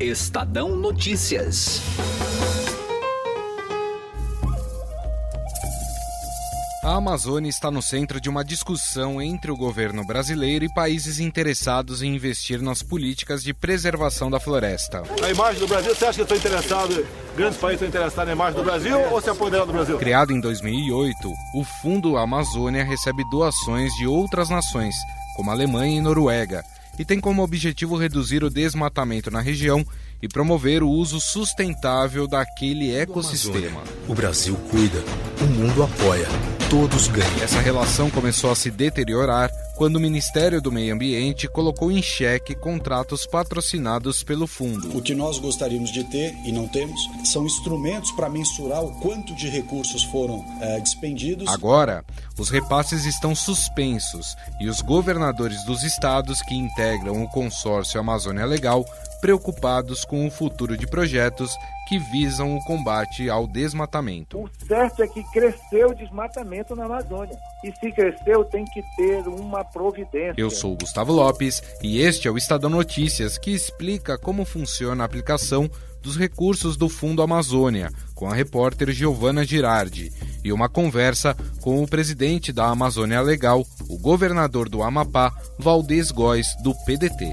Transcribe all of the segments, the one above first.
Estadão Notícias. A Amazônia está no centro de uma discussão entre o governo brasileiro e países interessados em investir nas políticas de preservação da floresta. A imagem do Brasil, você acha que estão interessados, grandes países estão interessados na imagem do Brasil ou se apoderar do Brasil? Criado em 2008, o Fundo Amazônia recebe doações de outras nações, como Alemanha e Noruega, e tem como objetivo reduzir o desmatamento na região e promover o uso sustentável daquele ecossistema. O Brasil cuida, o mundo apoia todos ganham. Essa relação começou a se deteriorar quando o Ministério do Meio Ambiente colocou em xeque contratos patrocinados pelo fundo. O que nós gostaríamos de ter e não temos são instrumentos para mensurar o quanto de recursos foram é, dispendidos. Agora, os repasses estão suspensos e os governadores dos estados que integram o consórcio Amazônia Legal preocupados com o futuro de projetos que visam o combate ao desmatamento. O certo é que cresceu o desmatamento na Amazônia. E se cresceu, tem que ter uma providência. Eu sou Gustavo Lopes e este é o Estadão Notícias, que explica como funciona a aplicação dos recursos do Fundo Amazônia, com a repórter Giovana Girardi, e uma conversa com o presidente da Amazônia Legal, o governador do Amapá, Valdez Góes, do PDT.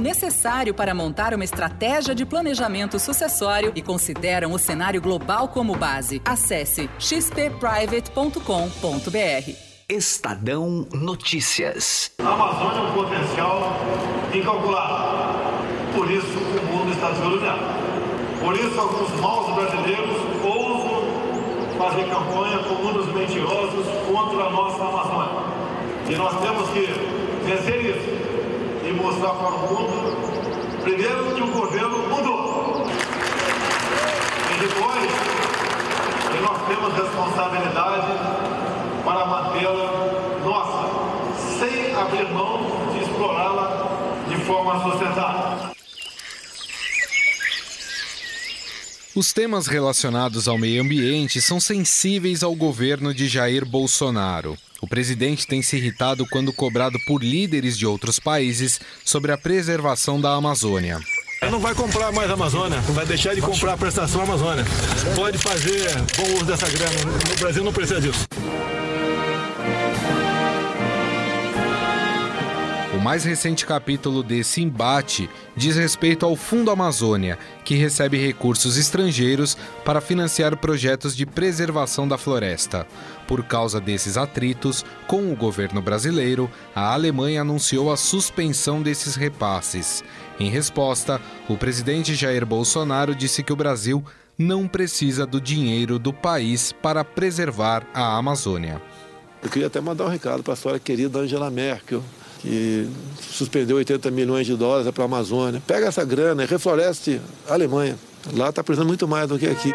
necessário para montar uma estratégia de planejamento sucessório e consideram o cenário global como base. Acesse xpprivate.com.br. Estadão Notícias. A Amazônia é um potencial incalculável. Por isso o mundo está de olho nela. Por isso alguns maus brasileiros ousam fazer campanha com mundos mentirosos contra a nossa Amazônia. E nós temos que vencer isso mostrar para o mundo, primeiro, que o governo mudou. E depois, que nós temos responsabilidade para mantê-la nossa, sem abrir mão de explorá-la de forma sustentável. Os temas relacionados ao meio ambiente são sensíveis ao governo de Jair Bolsonaro. O presidente tem se irritado quando cobrado por líderes de outros países sobre a preservação da Amazônia. Não vai comprar mais a Amazônia, não vai deixar de comprar a prestação Amazônia. Pode fazer bom uso dessa grana. O Brasil não precisa disso. Mais recente capítulo desse embate diz respeito ao Fundo Amazônia, que recebe recursos estrangeiros para financiar projetos de preservação da floresta. Por causa desses atritos com o governo brasileiro, a Alemanha anunciou a suspensão desses repasses. Em resposta, o presidente Jair Bolsonaro disse que o Brasil não precisa do dinheiro do país para preservar a Amazônia. Eu queria até mandar um recado para a senhora querida Angela Merkel que suspendeu 80 milhões de dólares para a Amazônia. Pega essa grana e refloreste a Alemanha. Lá está precisando muito mais do que aqui.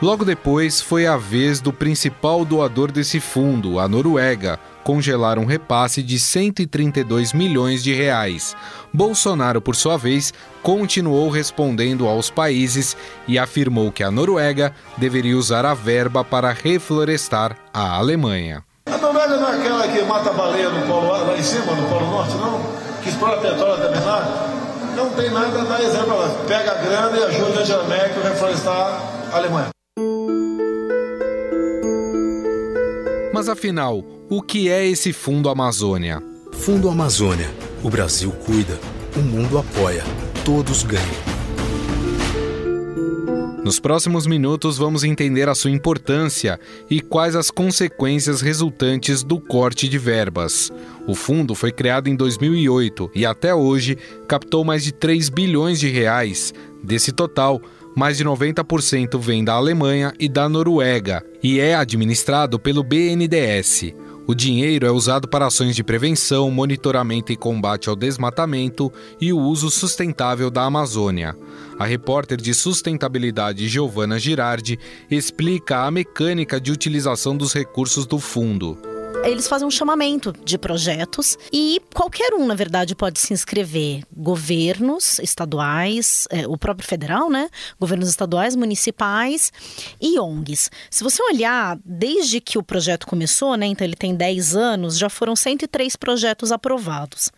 Logo depois, foi a vez do principal doador desse fundo, a Noruega, congelar um repasse de 132 milhões de reais. Bolsonaro, por sua vez, continuou respondendo aos países e afirmou que a Noruega deveria usar a verba para reflorestar a Alemanha. A Noruega não é aquela que mata baleia no polo lá em cima, no Polo Norte, não? Que explora petróleo também lá? Não tem nada, dá exemplo lá. Pega a grana e ajuda a Angela Merkel a reflorestar a Alemanha. Mas afinal, o que é esse Fundo Amazônia? Fundo Amazônia. O Brasil cuida, o mundo apoia, todos ganham. Nos próximos minutos vamos entender a sua importância e quais as consequências resultantes do corte de verbas. O fundo foi criado em 2008 e até hoje captou mais de 3 bilhões de reais. Desse total, mais de 90% vem da Alemanha e da Noruega e é administrado pelo BNDES. O dinheiro é usado para ações de prevenção, monitoramento e combate ao desmatamento e o uso sustentável da Amazônia. A repórter de sustentabilidade Giovana Girardi explica a mecânica de utilização dos recursos do fundo eles fazem um chamamento de projetos e qualquer um, na verdade, pode se inscrever. Governos estaduais, é, o próprio federal, né? Governos estaduais, municipais e ONGs. Se você olhar, desde que o projeto começou, né? Então ele tem 10 anos, já foram 103 projetos aprovados.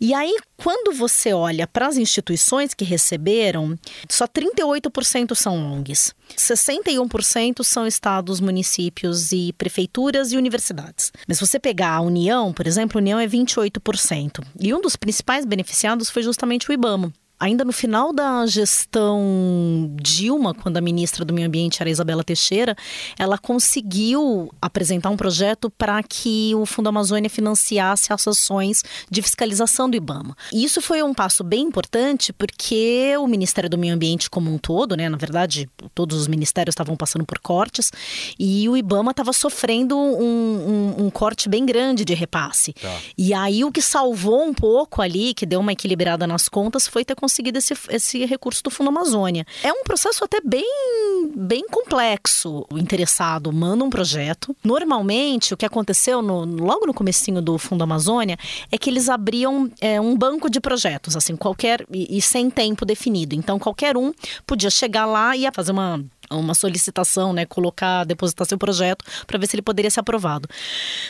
E aí, quando você olha para as instituições que receberam, só 38% são ONGs. 61% são estados, municípios e prefeituras e universidades. Mas se você pegar a União, por exemplo, a União é 28%. E um dos principais beneficiados foi justamente o IBAMA ainda no final da gestão Dilma, quando a ministra do Meio Ambiente era Isabela Teixeira, ela conseguiu apresentar um projeto para que o Fundo Amazônia financiasse as ações de fiscalização do IBAMA. E isso foi um passo bem importante porque o Ministério do Meio Ambiente como um todo, né, na verdade, todos os ministérios estavam passando por cortes e o IBAMA estava sofrendo um, um, um, corte bem grande de repasse. Tá. E aí o que salvou um pouco ali, que deu uma equilibrada nas contas, foi ter conseguido conseguido esse, esse recurso do Fundo Amazônia. É um processo até bem, bem complexo. O interessado manda um projeto. Normalmente, o que aconteceu no, logo no comecinho do Fundo Amazônia é que eles abriam é, um banco de projetos, assim, qualquer e, e sem tempo definido. Então, qualquer um podia chegar lá e fazer uma uma solicitação, né, colocar, depositar seu projeto para ver se ele poderia ser aprovado.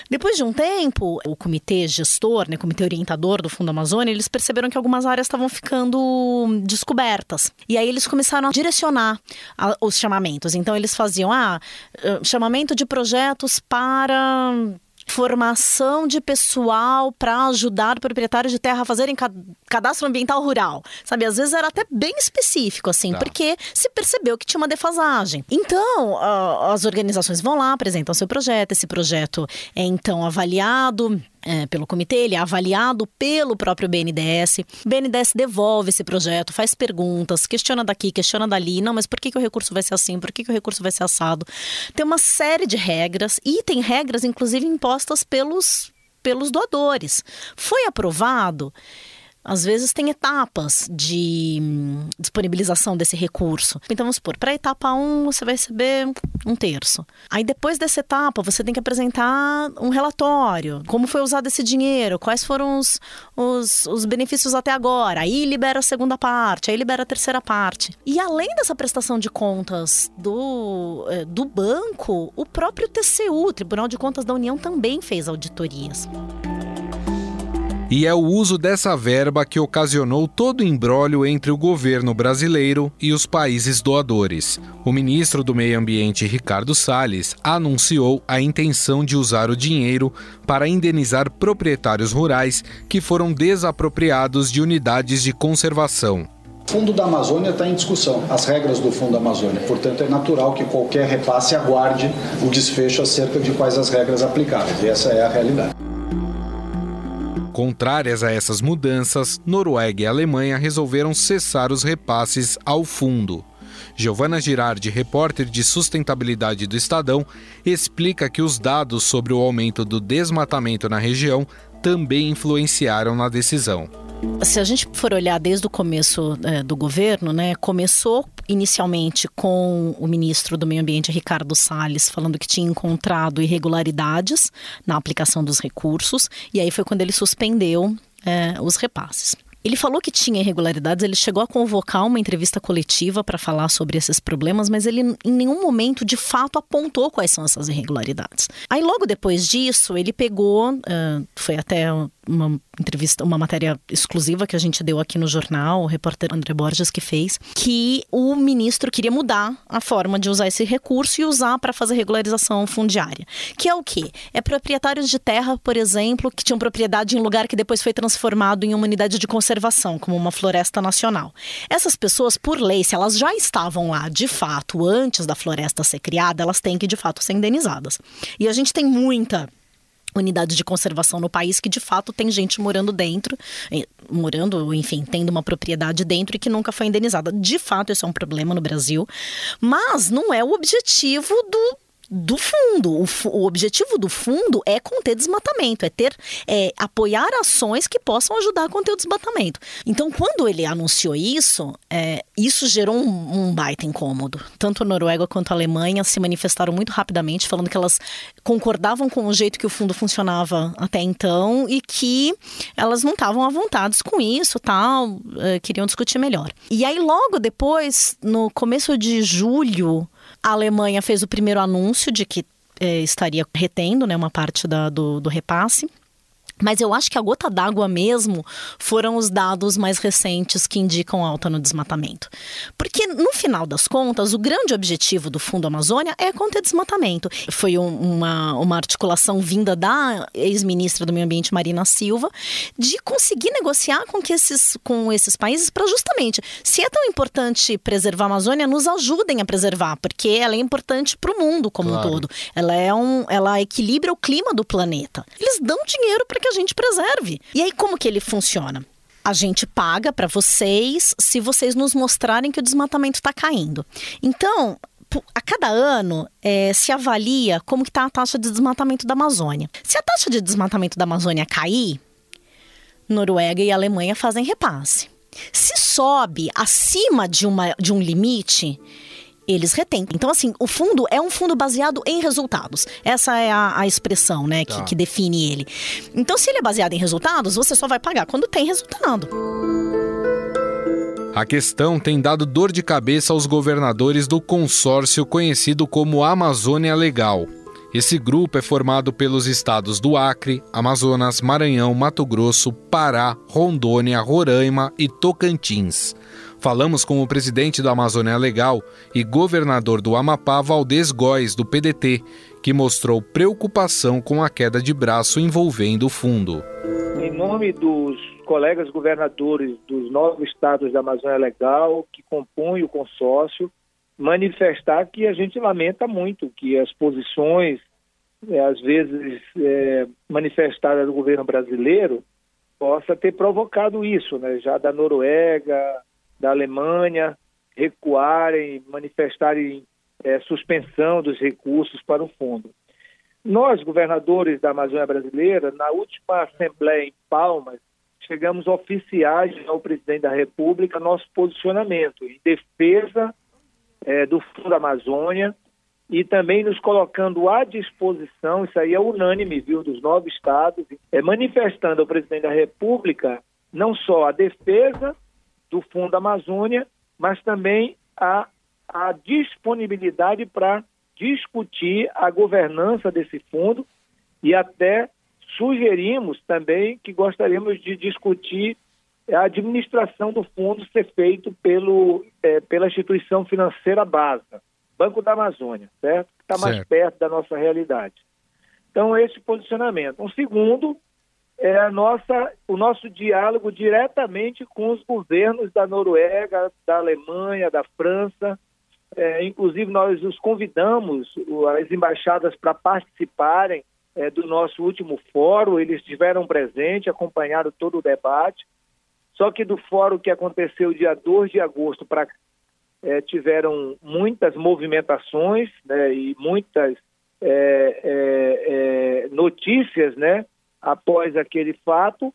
Depois de um tempo, o comitê gestor, né, comitê orientador do Fundo Amazônia, eles perceberam que algumas áreas estavam ficando descobertas. E aí eles começaram a direcionar a, os chamamentos. Então eles faziam, ah, eh, chamamento de projetos para formação de pessoal para ajudar proprietários de terra a fazerem cadastro ambiental rural. Sabe, às vezes era até bem específico, assim, tá. porque se percebeu que tinha uma defasagem. Então, as organizações vão lá, apresentam seu projeto, esse projeto é então avaliado é, pelo comitê, ele é avaliado pelo próprio BNDES. BNDES devolve esse projeto, faz perguntas, questiona daqui, questiona dali. Não, mas por que, que o recurso vai ser assim? Por que, que o recurso vai ser assado? Tem uma série de regras e tem regras, inclusive, impostas pelos, pelos doadores. Foi aprovado. Às vezes tem etapas de hum, disponibilização desse recurso. Então, vamos supor, para a etapa 1 você vai receber um terço. Aí depois dessa etapa você tem que apresentar um relatório. Como foi usado esse dinheiro? Quais foram os, os, os benefícios até agora? Aí libera a segunda parte, aí libera a terceira parte. E além dessa prestação de contas do, eh, do banco, o próprio TCU, Tribunal de Contas da União, também fez auditorias. E é o uso dessa verba que ocasionou todo o embrólio entre o governo brasileiro e os países doadores. O ministro do Meio Ambiente, Ricardo Salles, anunciou a intenção de usar o dinheiro para indenizar proprietários rurais que foram desapropriados de unidades de conservação. O Fundo da Amazônia está em discussão, as regras do Fundo da Amazônia. Portanto, é natural que qualquer repasse aguarde o desfecho acerca de quais as regras aplicáveis. E essa é a realidade. Contrárias a essas mudanças, Noruega e Alemanha resolveram cessar os repasses ao fundo. Giovana Girardi, repórter de sustentabilidade do Estadão, explica que os dados sobre o aumento do desmatamento na região também influenciaram na decisão. Se a gente for olhar desde o começo é, do governo, né, começou inicialmente com o ministro do Meio Ambiente, Ricardo Salles, falando que tinha encontrado irregularidades na aplicação dos recursos, e aí foi quando ele suspendeu é, os repasses. Ele falou que tinha irregularidades, ele chegou a convocar uma entrevista coletiva para falar sobre esses problemas, mas ele em nenhum momento de fato apontou quais são essas irregularidades. Aí logo depois disso, ele pegou, uh, foi até uma entrevista, uma matéria exclusiva que a gente deu aqui no jornal, o repórter André Borges que fez, que o ministro queria mudar a forma de usar esse recurso e usar para fazer regularização fundiária. Que é o quê? É proprietários de terra, por exemplo, que tinham propriedade em lugar que depois foi transformado em uma unidade de conservação, como uma floresta nacional. Essas pessoas, por lei, se elas já estavam lá de fato antes da floresta ser criada, elas têm que de fato ser indenizadas. E a gente tem muita unidade de conservação no país que de fato tem gente morando dentro, morando, enfim, tendo uma propriedade dentro e que nunca foi indenizada. De fato, isso é um problema no Brasil, mas não é o objetivo do do fundo. O, o, objetivo do fundo é conter desmatamento, é ter é, apoiar ações que possam ajudar a conter o desmatamento. Então, quando ele anunciou isso, é, isso gerou um, um baita incômodo. Tanto a Noruega quanto a Alemanha se manifestaram muito rapidamente, falando que elas concordavam com o jeito que o fundo funcionava até então e que elas não estavam à vontade com isso, tal, é, queriam discutir melhor. E aí, logo depois, no começo de julho, a Alemanha fez o primeiro anúncio de que é, estaria retendo né, uma parte da, do, do repasse. Mas eu acho que a gota d'água mesmo foram os dados mais recentes que indicam alta no desmatamento. Porque, no final das contas, o grande objetivo do Fundo Amazônia é conter desmatamento. Foi um, uma, uma articulação vinda da ex-ministra do Meio Ambiente, Marina Silva, de conseguir negociar com, que esses, com esses países para justamente, se é tão importante preservar a Amazônia, nos ajudem a preservar, porque ela é importante para o mundo como claro. um todo. Ela, é um, ela equilibra o clima do planeta. Eles dão dinheiro para que a gente preserve. E aí, como que ele funciona? A gente paga para vocês se vocês nos mostrarem que o desmatamento está caindo. Então, a cada ano é, se avalia como está a taxa de desmatamento da Amazônia. Se a taxa de desmatamento da Amazônia cair, Noruega e Alemanha fazem repasse. Se sobe acima de, uma, de um limite, eles retêm. Então, assim, o fundo é um fundo baseado em resultados. Essa é a, a expressão, né, tá. que, que define ele. Então, se ele é baseado em resultados, você só vai pagar quando tem resultado. A questão tem dado dor de cabeça aos governadores do consórcio conhecido como Amazônia Legal. Esse grupo é formado pelos estados do Acre, Amazonas, Maranhão, Mato Grosso, Pará, Rondônia, Roraima e Tocantins. Falamos com o presidente da Amazônia Legal e governador do Amapá, Valdez Góes, do PDT, que mostrou preocupação com a queda de braço envolvendo o fundo. Em nome dos colegas governadores dos nove estados da Amazônia Legal, que compõem o consórcio, manifestar que a gente lamenta muito que as posições, é, às vezes é, manifestadas do governo brasileiro, possa ter provocado isso, né? já da Noruega, da Alemanha recuarem, manifestarem é, suspensão dos recursos para o fundo. Nós, governadores da Amazônia Brasileira, na última Assembleia em Palmas, chegamos oficiais ao presidente da República nosso posicionamento em defesa é, do Fundo Amazônia e também nos colocando à disposição, isso aí é unânime, viu, dos nove estados, é, manifestando ao presidente da República não só a defesa do Fundo Amazônia, mas também a, a disponibilidade para discutir a governança desse fundo e até sugerimos também que gostaríamos de discutir a administração do fundo ser feito pelo, é, pela instituição financeira BASA, Banco da Amazônia, certo? Que está mais perto da nossa realidade. Então, esse posicionamento. Um segundo é a nossa, o nosso diálogo diretamente com os governos da Noruega, da Alemanha, da França. É, inclusive, nós os convidamos, as embaixadas, para participarem é, do nosso último fórum. Eles estiveram presentes, acompanharam todo o debate. Só que do fórum que aconteceu dia 2 de agosto para é, tiveram muitas movimentações né, e muitas é, é, é notícias, né? Após aquele fato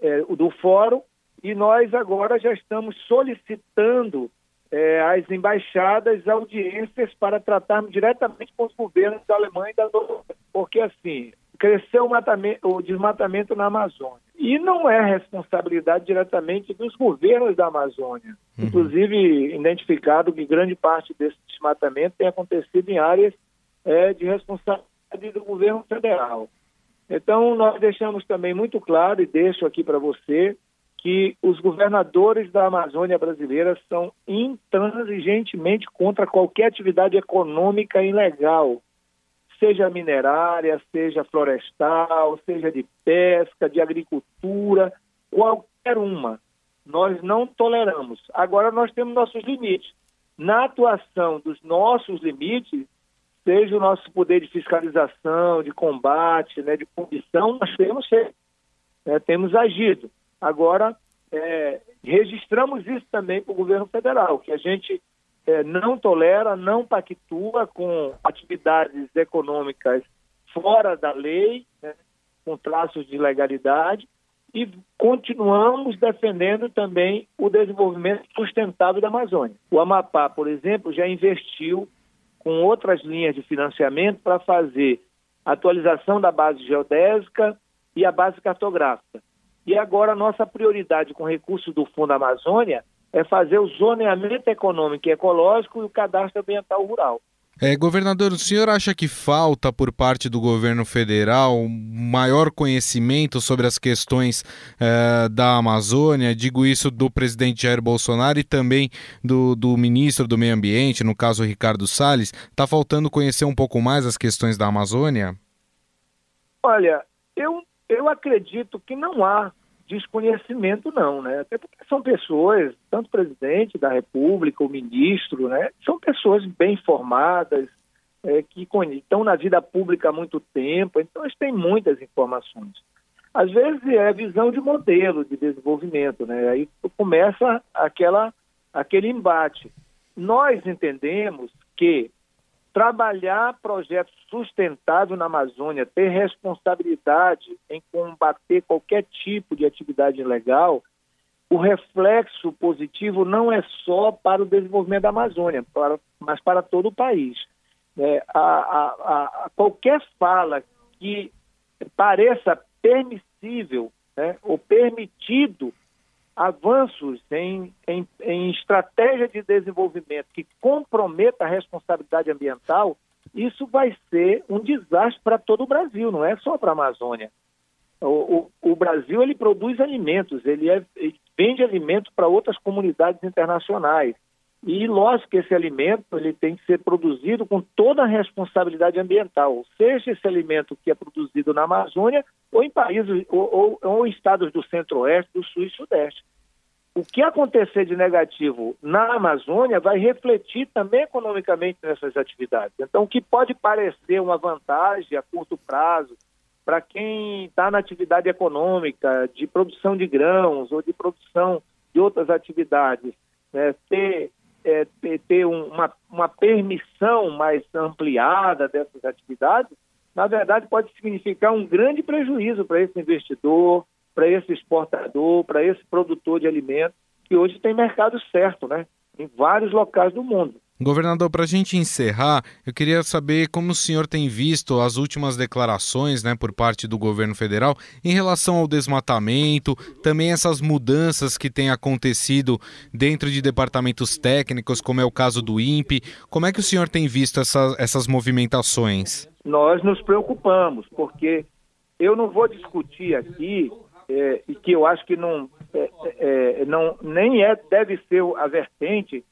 é, do fórum, e nós agora já estamos solicitando é, às embaixadas audiências para tratarmos diretamente com os governos da Alemanha e da Noruega, porque assim, cresceu o, o desmatamento na Amazônia. E não é responsabilidade diretamente dos governos da Amazônia. Uhum. Inclusive, identificado que grande parte desse desmatamento tem acontecido em áreas é, de responsabilidade do governo federal. Então, nós deixamos também muito claro, e deixo aqui para você, que os governadores da Amazônia brasileira são intransigentemente contra qualquer atividade econômica ilegal, seja minerária, seja florestal, seja de pesca, de agricultura, qualquer uma. Nós não toleramos. Agora, nós temos nossos limites. Na atuação dos nossos limites, seja o nosso poder de fiscalização, de combate, né, de punição, nós temos feito, né, temos agido. Agora, é, registramos isso também para o governo federal, que a gente é, não tolera, não pactua com atividades econômicas fora da lei, né, com traços de legalidade, e continuamos defendendo também o desenvolvimento sustentável da Amazônia. O Amapá, por exemplo, já investiu com outras linhas de financiamento para fazer atualização da base geodésica e a base cartográfica. E agora a nossa prioridade com recursos do Fundo Amazônia é fazer o zoneamento econômico e ecológico e o cadastro ambiental rural. É, governador, o senhor acha que falta por parte do governo federal maior conhecimento sobre as questões é, da Amazônia? Digo isso do presidente Jair Bolsonaro e também do, do ministro do Meio Ambiente, no caso Ricardo Salles. Está faltando conhecer um pouco mais as questões da Amazônia? Olha, eu, eu acredito que não há desconhecimento não, né? Até porque são pessoas, tanto o presidente da República, o ministro, né? São pessoas bem formadas, é, que estão na vida pública há muito tempo, então eles têm muitas informações. Às vezes é visão de modelo de desenvolvimento, né? Aí começa aquela, aquele embate. Nós entendemos que trabalhar projetos sustentáveis na Amazônia, ter responsabilidade em combater qualquer tipo de atividade ilegal, o reflexo positivo não é só para o desenvolvimento da Amazônia, para, mas para todo o país. É, a, a, a, qualquer fala que pareça permissível né, ou permitido avanços em, em, em estratégia de desenvolvimento que comprometa a responsabilidade ambiental, isso vai ser um desastre para todo o Brasil, não é só para a Amazônia. O, o, o, Brasil ele produz alimentos, ele, é, ele vende alimentos para outras comunidades internacionais. E lógico que esse alimento ele tem que ser produzido com toda a responsabilidade ambiental, seja esse alimento que é produzido na Amazônia ou em países ou, ou, ou estados do Centro-Oeste, do Sul e Sudeste. O que acontecer de negativo na Amazônia vai refletir também economicamente nessas atividades. Então, o que pode parecer uma vantagem a curto prazo para quem está na atividade econômica de produção de grãos ou de produção de outras atividades, né, ter é, ter uma, uma permissão mais ampliada dessas atividades, na verdade pode significar um grande prejuízo para esse investidor, para esse exportador, para esse produtor de alimentos, que hoje tem mercado certo, né? Em vários locais do mundo. Governador, para a gente encerrar, eu queria saber como o senhor tem visto as últimas declarações né, por parte do governo federal em relação ao desmatamento, também essas mudanças que têm acontecido dentro de departamentos técnicos, como é o caso do INPE. Como é que o senhor tem visto essa, essas movimentações? Nós nos preocupamos, porque eu não vou discutir aqui, é, e que eu acho que não, é, é, não nem é, deve ser a vertente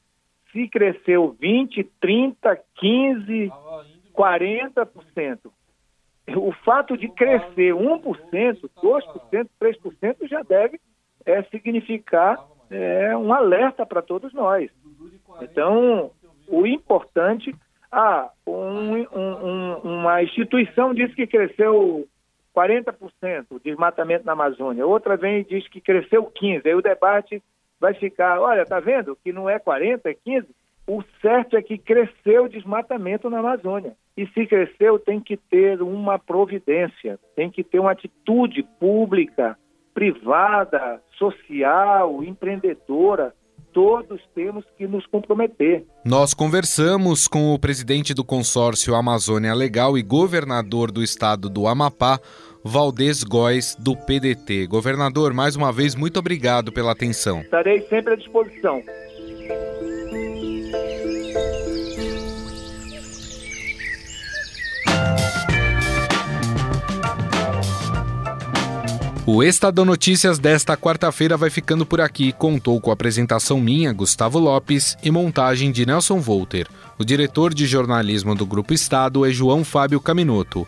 se cresceu 20, 30, 15, 40%. O fato de crescer 1%, 2%, 3% já deve é, significar é, um alerta para todos nós. Então, o importante, ah, um, um, uma instituição diz que cresceu 40% o desmatamento na Amazônia, outra vem e diz que cresceu 15%. Aí o debate vai ficar, olha, tá vendo que não é 40, é 15? O certo é que cresceu o desmatamento na Amazônia. E se cresceu, tem que ter uma providência, tem que ter uma atitude pública, privada, social, empreendedora. Todos temos que nos comprometer. Nós conversamos com o presidente do consórcio Amazônia Legal e governador do estado do Amapá, Valdez Góes, do PDT. Governador, mais uma vez, muito obrigado pela atenção. Estarei sempre à disposição. O Estadão Notícias desta quarta-feira vai ficando por aqui. Contou com a apresentação minha, Gustavo Lopes, e montagem de Nelson Volter. O diretor de jornalismo do Grupo Estado é João Fábio Caminoto.